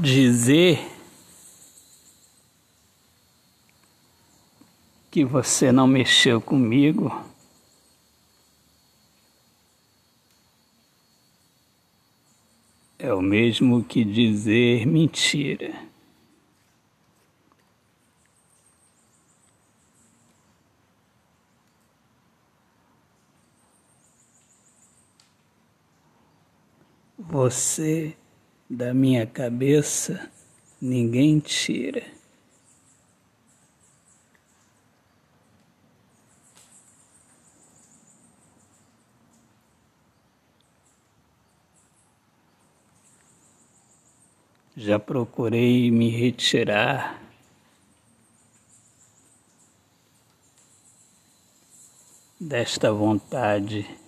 dizer que você não mexeu comigo é o mesmo que dizer mentira. Você da minha cabeça ninguém tira. Já procurei me retirar desta vontade.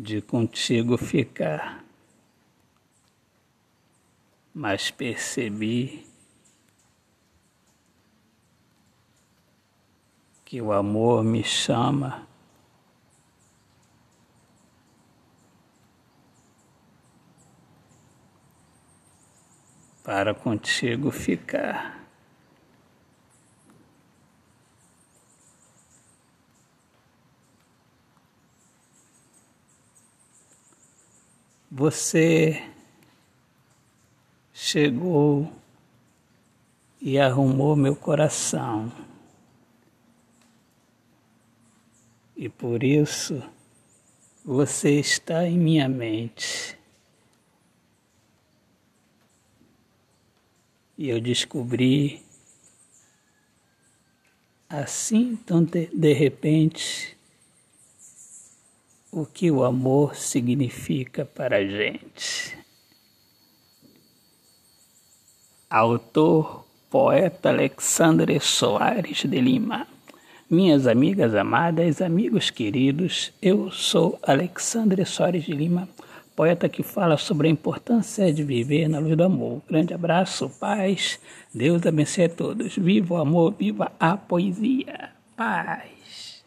De contigo ficar. Mas percebi que o amor me chama para contigo ficar. Você chegou e arrumou meu coração. E por isso você está em minha mente. E eu descobri assim, tão de, de repente, o que o amor significa para a gente. Autor, poeta Alexandre Soares de Lima. Minhas amigas amadas, amigos queridos, eu sou Alexandre Soares de Lima, poeta que fala sobre a importância de viver na luz do amor. Grande abraço, paz, Deus abençoe a todos. Viva o amor, viva a poesia. Paz.